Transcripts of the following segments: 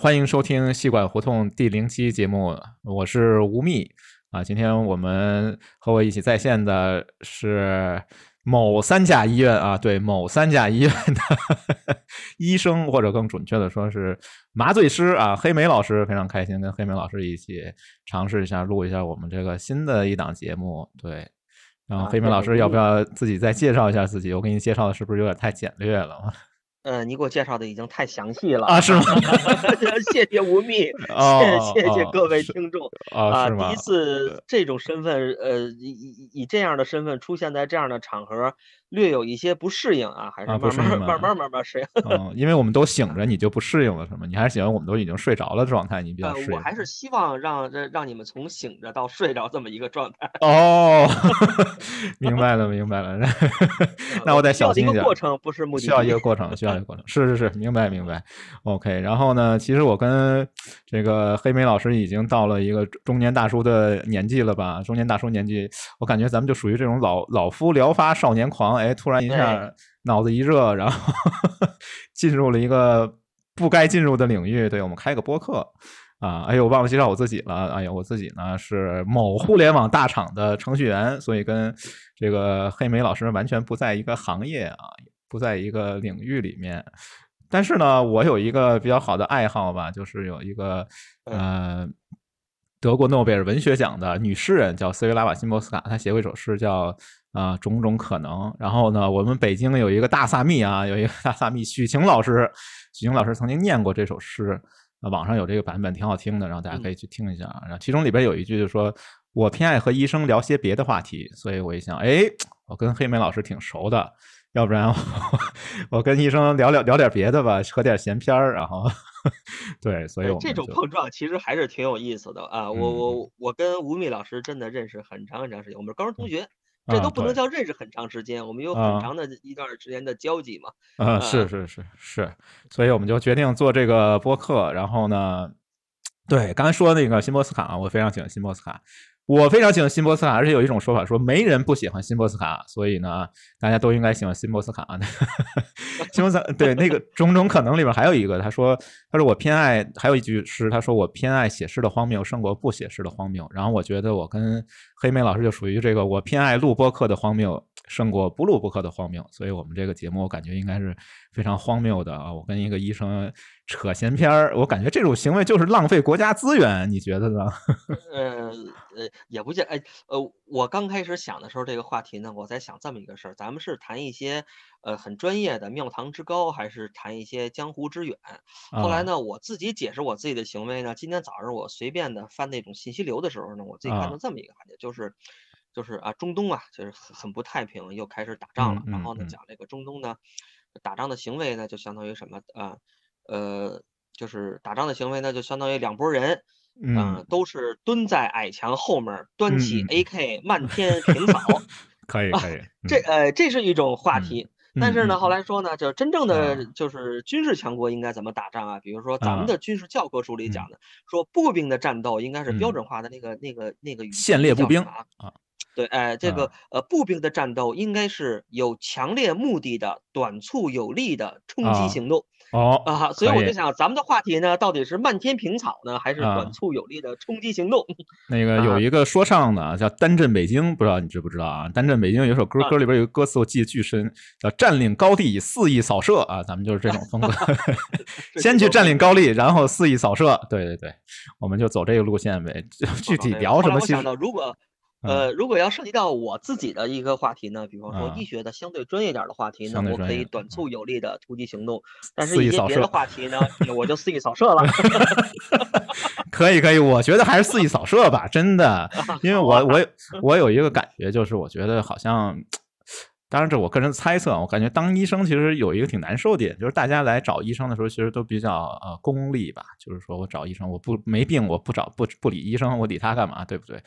欢迎收听戏馆胡同第零期节目，我是吴宓啊。今天我们和我一起在线的是某三甲医院啊，对，某三甲医院的 医生，或者更准确的说是麻醉师啊，黑莓老师。非常开心跟黑莓老师一起尝试一下录一下我们这个新的一档节目。对，然后黑莓老师要不要自己再介绍一下自己？我给你介绍的是不是有点太简略了？呃，你给我介绍的已经太详细了啊，是吗？谢谢吴宓，谢谢谢各位听众啊，第一次这种身份，呃，以以以这样的身份出现在这样的场合。略有一些不适应啊，还是慢慢慢慢慢慢适应。嗯，因为我们都醒着，你就不适应了，是吗？你还是喜欢我们都已经睡着了状态，你比较适应。我还是希望让让你们从醒着到睡着这么一个状态。哦，明白了，明白了。那我得小心一点。过程不是目的，需要一个过程，需要是是是，明白明白。OK，然后呢，其实我跟这个黑莓老师已经到了一个中年大叔的年纪了吧？中年大叔年纪，我感觉咱们就属于这种老老夫聊发少年狂。哎，突然一下脑子一热，然后进入了一个不该进入的领域。对我们开个播客啊！哎呦，我忘了介绍我自己了。哎呀，我自己呢是某互联网大厂的程序员，所以跟这个黑莓老师完全不在一个行业啊，不在一个领域里面。但是呢，我有一个比较好的爱好吧，就是有一个呃，德国诺贝尔文学奖的女诗人叫斯维拉瓦辛波斯卡，她写过一首诗叫。啊，种种可能。然后呢，我们北京有一个大萨密啊，有一个大萨密许晴老师，许晴老师曾经念过这首诗，啊，网上有这个版本，挺好听的，然后大家可以去听一下。然后其中里边有一句就说：“我偏爱和医生聊些别的话题。”所以我一想，哎，我跟黑莓老师挺熟的，要不然 我跟医生聊聊聊点别的吧，喝点闲篇儿。然后 对，所以这种碰撞其实还是挺有意思的啊。我我我跟吴宓老师真的认识很长很长时间，我们是高中同学。这都不能叫认识很长时间，我们有很长的一段时间的交集嘛。嗯，是是是是，所以我们就决定做这个播客。然后呢，对刚才说那个辛波斯卡，我非常喜欢辛波斯卡。我非常喜欢辛波斯卡，而且有一种说法说没人不喜欢辛波斯卡，所以呢，大家都应该喜欢辛波斯卡。辛波斯对那个 种种可能里边还有一个，他说他说我偏爱，还有一句诗，他说我偏爱写诗的荒谬胜过不写诗的荒谬。然后我觉得我跟黑妹老师就属于这个，我偏爱录播课的荒谬。胜过不录播客的荒谬，所以我们这个节目我感觉应该是非常荒谬的啊！我跟一个医生扯闲篇儿，我感觉这种行为就是浪费国家资源，你觉得呢？呃呃，也不见哎呃，我刚开始想的时候，这个话题呢，我在想这么一个事儿：咱们是谈一些呃很专业的庙堂之高，还是谈一些江湖之远？后来呢，我自己解释我自己的行为呢。今天早上我随便的翻那种信息流的时候呢，我自己看到这么一个环节，就是。就是啊，中东啊，就是很很不太平，又开始打仗了。然后呢，讲这个中东呢，打仗的行为呢，就相当于什么啊？呃，就是打仗的行为呢，就相当于两拨人，嗯，都是蹲在矮墙后面，端起 AK 漫 天平扫。可以可以，这呃，这是一种话题。但是呢，后来说呢，就真正的就是军事强国应该怎么打仗啊？比如说咱们的军事教科书里讲的，说步兵的战斗应该是标准化的那个那个那个线列步兵啊。对，哎，这个呃，步兵的战斗应该是有强烈目的的、短促有力的冲击行动。哦啊，所以我就想，咱们的话题呢，到底是漫天平草呢，还是短促有力的冲击行动？那个有一个说唱的叫单镇北京，不知道你知不知道啊？单镇北京有首歌，歌里边有个歌词我记得巨深，叫占领高地，肆意扫射啊！咱们就是这种风格，先去占领高地，然后肆意扫射。对对对，我们就走这个路线呗。具体聊什么？想到如果。呃，如果要涉及到我自己的一个话题呢，比方说医学的相对专业点的话题呢，我可以短促有力的突击行动。但是一些别的话题呢，我就肆意扫射了。可以可以，我觉得还是肆意扫射吧，真的，因为我我我有一个感觉，就是我觉得好像，当然这我个人猜测，我感觉当医生其实有一个挺难受的点，就是大家来找医生的时候，其实都比较呃功利吧，就是说我找医生，我不没病，我不找不不理医生，我理他干嘛，对不对？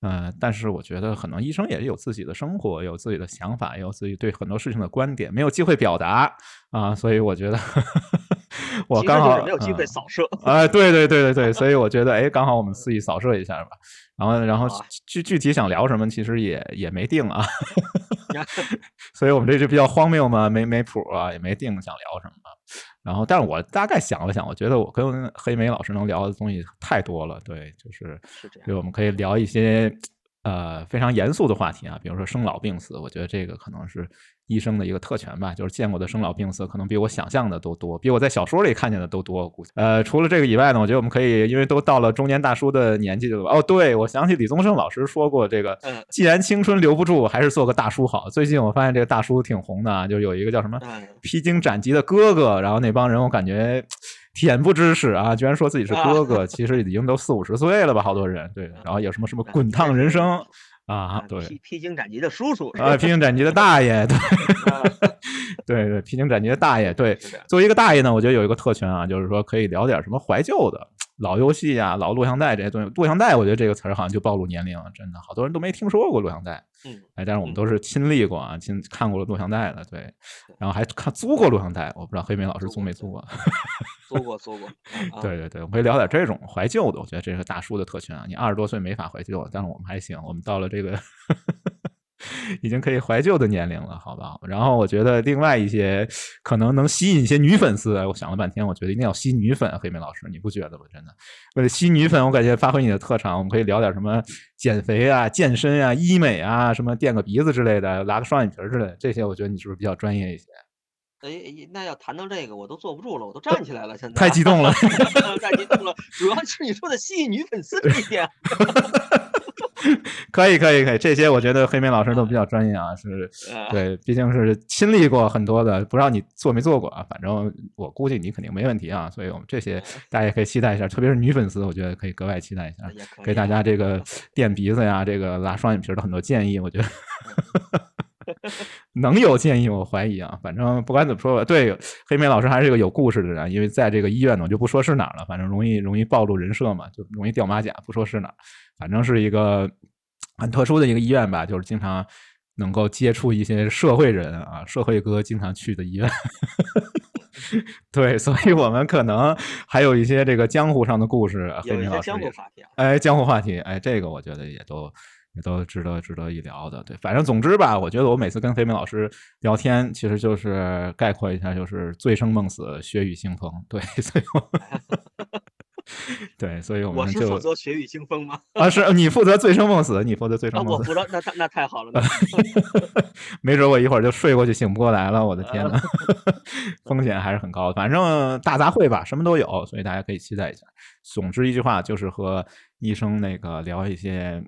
呃，但是我觉得可能医生也有自己的生活，有自己的想法，也有自己对很多事情的观点，没有机会表达啊，所以我觉得 我刚好没有机会扫射。哎，对对对对对，所以我觉得哎，刚好我们肆意扫射一下吧。然后，然后具具体想聊什么，其实也也没定啊。所以我们这就比较荒谬嘛，没没谱啊，也没定想聊什么。然后，但是我大概想了想，我觉得我跟黑莓老师能聊的东西太多了，对，就是是这样，对，我们可以聊一些呃非常严肃的话题啊，比如说生老病死，我觉得这个可能是医生的一个特权吧，就是见过的生老病死可能比我想象的都多，比我在小说里看见的都多。我估计，呃，除了这个以外呢，我觉得我们可以，因为都到了中年大叔的年纪了吧？哦，对，我想起李宗盛老师说过，这个嗯既然青春留不住，还是做个大叔好。最近我发现这个大叔挺红的啊，就有一个叫什么嗯披荆斩棘的哥哥，然后那帮人我感觉恬不知耻啊，居然说自己是哥哥，其实已经都四五十岁了吧，好多人对，然后有什么什么滚烫人生 啊，对。披披荆斩棘的叔叔，啊，披荆斩棘的大爷，对。啊。对对，披荆斩棘的大爷，对，作为一个大爷呢，我觉得有一个特权啊，就是说可以聊点什么怀旧的老游戏啊、老录像带这些东西。录像带，我觉得这个词儿好像就暴露年龄了，真的，好多人都没听说过录像带。嗯，哎，但是我们都是亲历过啊，亲看过录像带的，对，然后还看租过录像带，我不知道黑莓老师租没租过。租过租过，啊 对对对，我们可以聊点这种怀旧的，我觉得这是大叔的特权啊。你二十多岁没法怀旧，但是我们还行，我们到了这个已经可以怀旧的年龄了，好不好？然后我觉得另外一些可能能吸引一些女粉丝，哎我想了半天，我觉得一定要吸女粉，黑妹老师，你不觉得吗？真的，为了吸女粉，我感觉发挥你的特长，我们可以聊点什么减肥啊、健身啊、医美啊，什么垫个鼻子之类的，拉个双眼皮儿之类的，这些我觉得你是不是比较专业一些？哎，哎那要谈到这个，我都坐不住了，我都站起来了，现在太激动了 太激动了，主要是你说的吸引女粉丝这一点，可以，可以，可以，这些我觉得黑莓老师都比较专业啊，是呃，对，毕竟是亲历过很多的，不知道你做没做过啊？反正我估计你肯定没问题啊，所以我们这些 大家也可以期待一下，特别是女粉丝，我觉得可以格外期待一下，给大家啊这个 垫鼻子呀、这个拉双眼皮儿的很多建议，我觉得能有建议，我怀疑啊。反正不管怎么说吧，对黑妹老师还是一个有故事的人，因为在这个医院呢，我就不说是哪儿了，反正容易容易暴露人设嘛，就容易掉马甲，不说是哪儿，反正是一个很特殊的一个医院吧，就是经常能够接触一些社会人啊，社会哥经常去的医院。对，所以我们可能还有一些这个江湖上的故事，黑有江湖话题、啊，哎，江湖话题，哎，这个我觉得也都也都值得值得一聊的。对，反正总之吧，我觉得我每次跟飞梅老师聊天，其实就是概括一下，就是醉生梦死，血雨腥风。对，所以我 对，所以我我就负责血雨腥风吗？啊，是你负责醉生梦死，你负责醉啊，生梦死，我不知道，那太那太好了，没准我一会儿就睡过去醒不过来了。我的天啊呐，风险还是很高的。反正大杂烩吧，什么都有，所以大家可以期待一下。总之一句话，就是和医生那个聊一些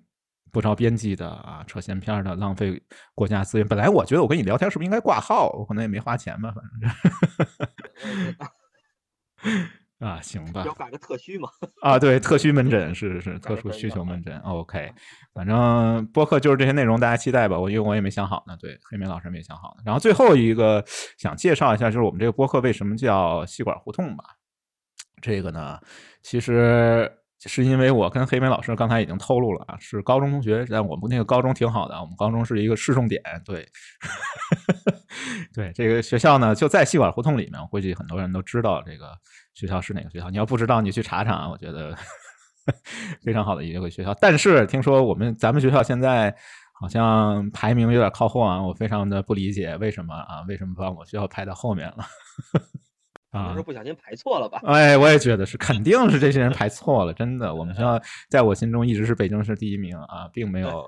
不着边际的啊，扯闲篇儿的，浪费国家资源。本来我觉得我跟你聊天是不是应该挂号？我可能也没花钱吧，反正呃 啊，行吧要。改个特需嘛。啊，对，特需门诊是是特殊需求门诊，OK。反正播客就是这些内容，大家期待吧。我因为我也没想好呢，对，黑莓老师没想好呢。然后最后一个想介绍一下，就是我们这个播客为什么叫吸管胡同吧。这个呢，其实是因为我跟黑莓老师刚才已经透露了啊，是高中同学，但我们那个高中挺好的，我们高中是一个市重点，对，对，这个学校呢就在细管胡同里面，估计很多人都知道这个学校是哪个学校。你要不知道，你去查查啊，我觉得 非常好的一个学校。但是听说我们咱们学校现在好像排名有点靠后啊，我非常的不理解为什么啊？为什么把我学校排到后面了？啊可能是，不小心排错了吧？哎，我也觉得是，肯定是这些人排 错了，真的。我们学校在我心中一直是北京市第一名啊，并没有，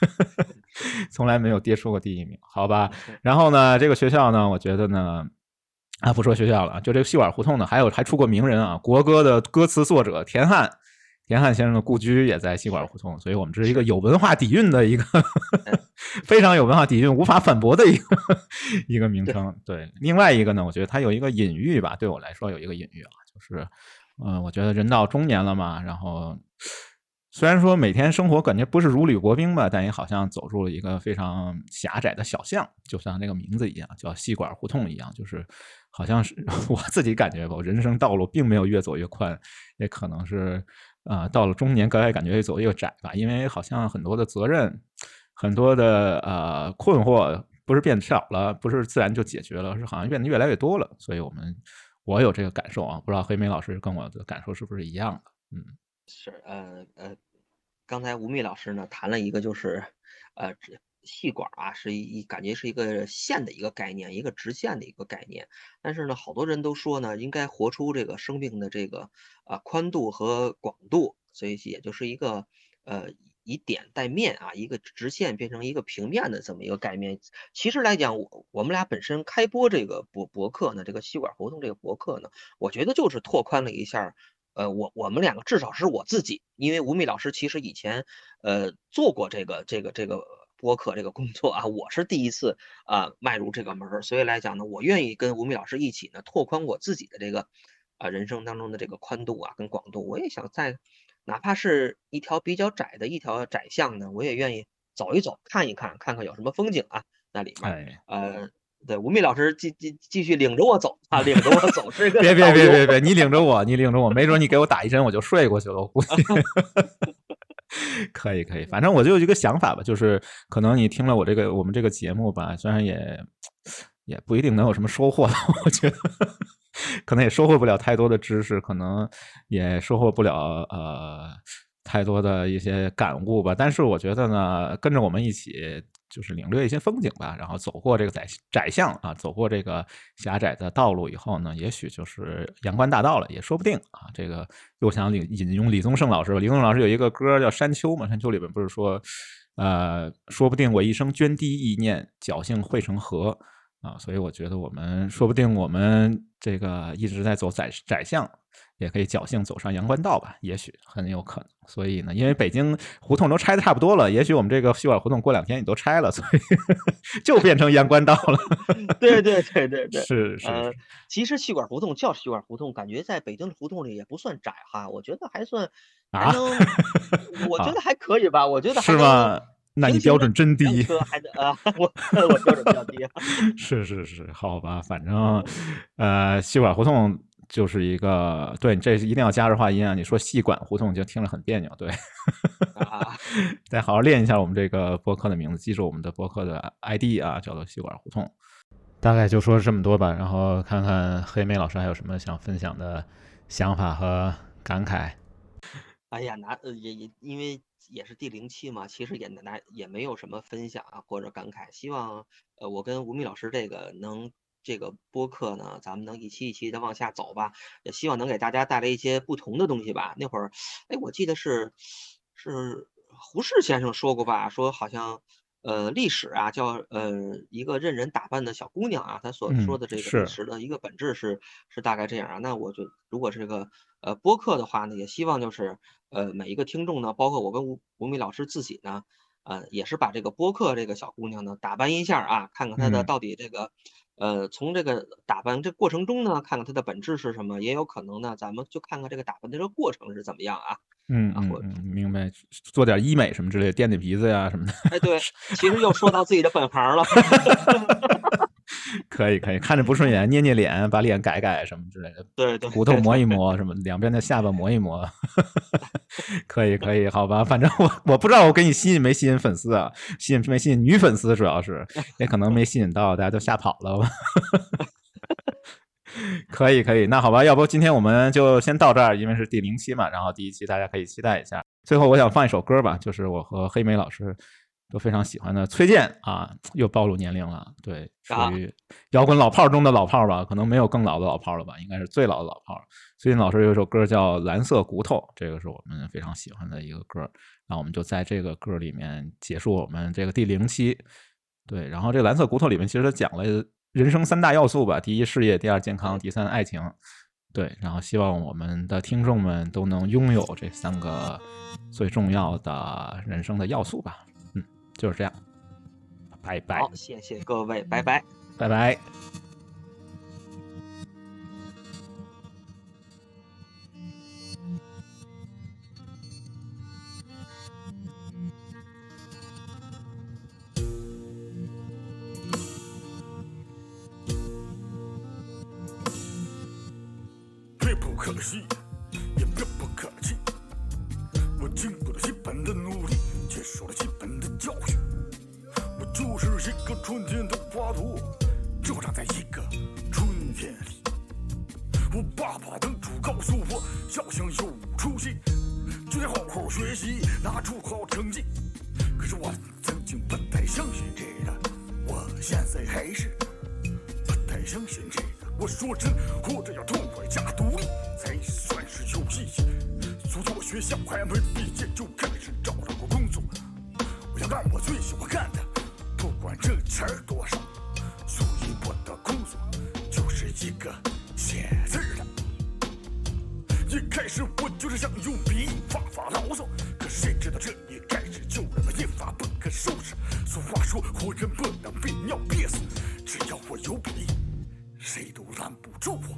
从来没有跌出过第一名，好吧？然后呢，这个学校呢，我觉得呢，啊，不说学校了啊，就这个戏碗胡同呢，还有还出过名人啊，国歌的歌词作者田汉。田汉先生的故居也在西馆胡同，所以我们这是一个有文化底蕴的一个 非常有文化底蕴、无法反驳的一个一个名称。对，另外一个呢，我觉得它有一个隐喻吧，对我来说有一个隐喻啊，就是，嗯、我觉得人到中年了嘛，然后虽然说每天生活感觉不是如履薄冰吧，但也好像走入了一个非常狭窄的小巷，就像这个名字一样，叫西馆胡同一样，就是好像是 我自己感觉吧，我人生道路并没有越走越宽，也可能是啊、啊到了中年格外感觉越走越窄吧，因为好像很多的责任，很多的呃困惑不是变少了，不是自然就解决了，是好像变得越来越多了，所以我们我有这个感受啊，不知道黑妹老师跟我的感受是不是一样的？嗯。是，呃呃，刚才吴宓老师呢谈了一个就是，呃，这气管啊，是一一感觉是一个线的一个概念，一个直线的一个概念。但是呢，好多人都说呢，应该活出这个生命的这个啊宽度和广度，所以也就是一个呃以点带面啊，一个直线变成一个平面的这么一个概念。其实来讲，我我们俩本身开播这个博博客呢，这个气管活动这个博客呢，我觉得就是拓宽了一下。呃，我我们两个至少是我自己，因为吴宓老师其实以前呃做过这个这个这个播客这个工作啊，我是第一次啊迈入这个门儿，所以来讲呢，我愿意跟吴敏老师一起呢拓宽我自己的这个啊人生当中的这个宽度啊跟广度，我也想在哪怕是一条比较窄的一条窄巷呢，我也愿意走一走看一看，看看有什么风景啊那里面，呃。对，吴宓老师继继继续领着我走啊，领着我走是个别别别别别，你领着我，你领着我，没准你给我打一针，我就睡过去了。我估计 可以可以，反正我就有一个想法吧，就是可能你听了我这个我们这个节目吧，虽然也也不一定能有什么收获，我觉得可能也收获不了太多的知识，可能也收获不了呃太多的一些感悟吧。但是我觉得呢，跟着我们一起。就是领略一些风景吧，然后走过这个窄窄巷啊，走过这个狭窄的道路以后呢，也许就是阳关大道了，也说不定啊。这个又想引引用李宗盛老师吧，李宗盛老师有一个歌叫《山丘》嘛，《山丘》里边不是说，呃，说不定我一生涓滴意念，侥幸汇成河啊。所以我觉得我们说不定我们这个一直在走窄窄巷。也可以侥幸走上阳关道吧，也许很有可能。所以呢，因为北京胡同都拆的差不多了，也许我们这个细管胡同过两天也都拆了，所以 就变成阳关道了。对对对对对，是是。其实细管胡同叫细管胡同，感觉在北京的胡同里也不算窄哈，我觉得还算还能，我觉得还可以吧，我觉得是吗？那你标准真低。还得 啊，我我标准比较低。是是是，好吧，反正呃，细管胡同。就是一个对你这一定要加入话音啊！你说细管胡同就听着很别扭，对，再好好练一下我们这个播客的名字，记住我们的播客的 ID 啊，叫做细管胡同。大概就说这么多吧，然后看看黑妹老师还有什么想分享的想法和感慨。哎呀，拿呃也也因为也是第零期嘛，其实也难也没有什么分享啊或者感慨。希望呃我跟吴敏老师这个能。这个播客呢，咱们能一期一期的往下走吧，也希望能给大家带来一些不同的东西吧。那会儿，哎，我记得是是胡适先生说过吧，说好像呃历史啊叫呃一个任人打扮的小姑娘啊，她所说的这个历史的一个本质是是大概这样啊。那我就如果这个呃播客的话呢，也希望就是呃每一个听众呢，包括我跟吴吴敏老师自己呢，呃也是把这个播客这个小姑娘呢打扮一下啊，看看她的到底这个。呃，从这个打扮这过程中呢，看看它的本质是什么，也有可能呢，咱们就看看这个打扮的这个过程是怎么样啊。嗯嗯，明白，做点医美什么之类的，垫垫鼻子呀什么的。哎，对，其实又说到自己的本行了。可以可以，看着不顺眼，捏捏脸，把脸改改什么之类的。对对，骨头磨一磨，什么两边的下巴磨一磨。可以可以，好吧，反正我我不知道我给你吸引没吸引粉丝啊，吸引没吸引女粉丝，主要是也可能没吸引到，大家都吓跑了吧。可以可以，那好吧，要不今天我们就先到这儿，因为是第零期嘛，然后第一期大家可以期待一下。最后我想放一首歌吧，就是我和黑莓老师。都非常喜欢的崔健啊，又暴露年龄了，对，属于摇滚老炮中的老炮吧，可能没有更老的老炮了吧，应该是最老的老炮。崔健老师有一首歌叫《蓝色骨头》，这个是我们非常喜欢的一个歌，那我们就在这个歌里面结束我们这个第零期。对，然后这蓝色骨头里面其实讲了人生三大要素吧：第一，事业；第二，健康；第三，爱情。对，然后希望我们的听众们都能拥有这三个最重要的人生的要素吧。就是这样，拜拜。好，谢谢各位，拜拜，拜拜。别不可惜，也别不客气，我经过了春天的花朵，就长在一个春天里。我爸爸当初告诉我，要想有出息，就得好好学习，拿出好成绩。可是我曾经不太。相信这个，我现在还是不太相信这个。我说真，活着要痛快加独立，才算是有意义。所以我学校还没毕业就开始找到过工作，我要干我最喜欢干的，不管挣钱多少。所以我的工作就是一个写字儿的。一开始我就是想用笔发发牢骚，可谁知道这一开始就让我一发不可收拾。俗话说，活人不能被尿憋死，只要我有笔，谁都拦不住我。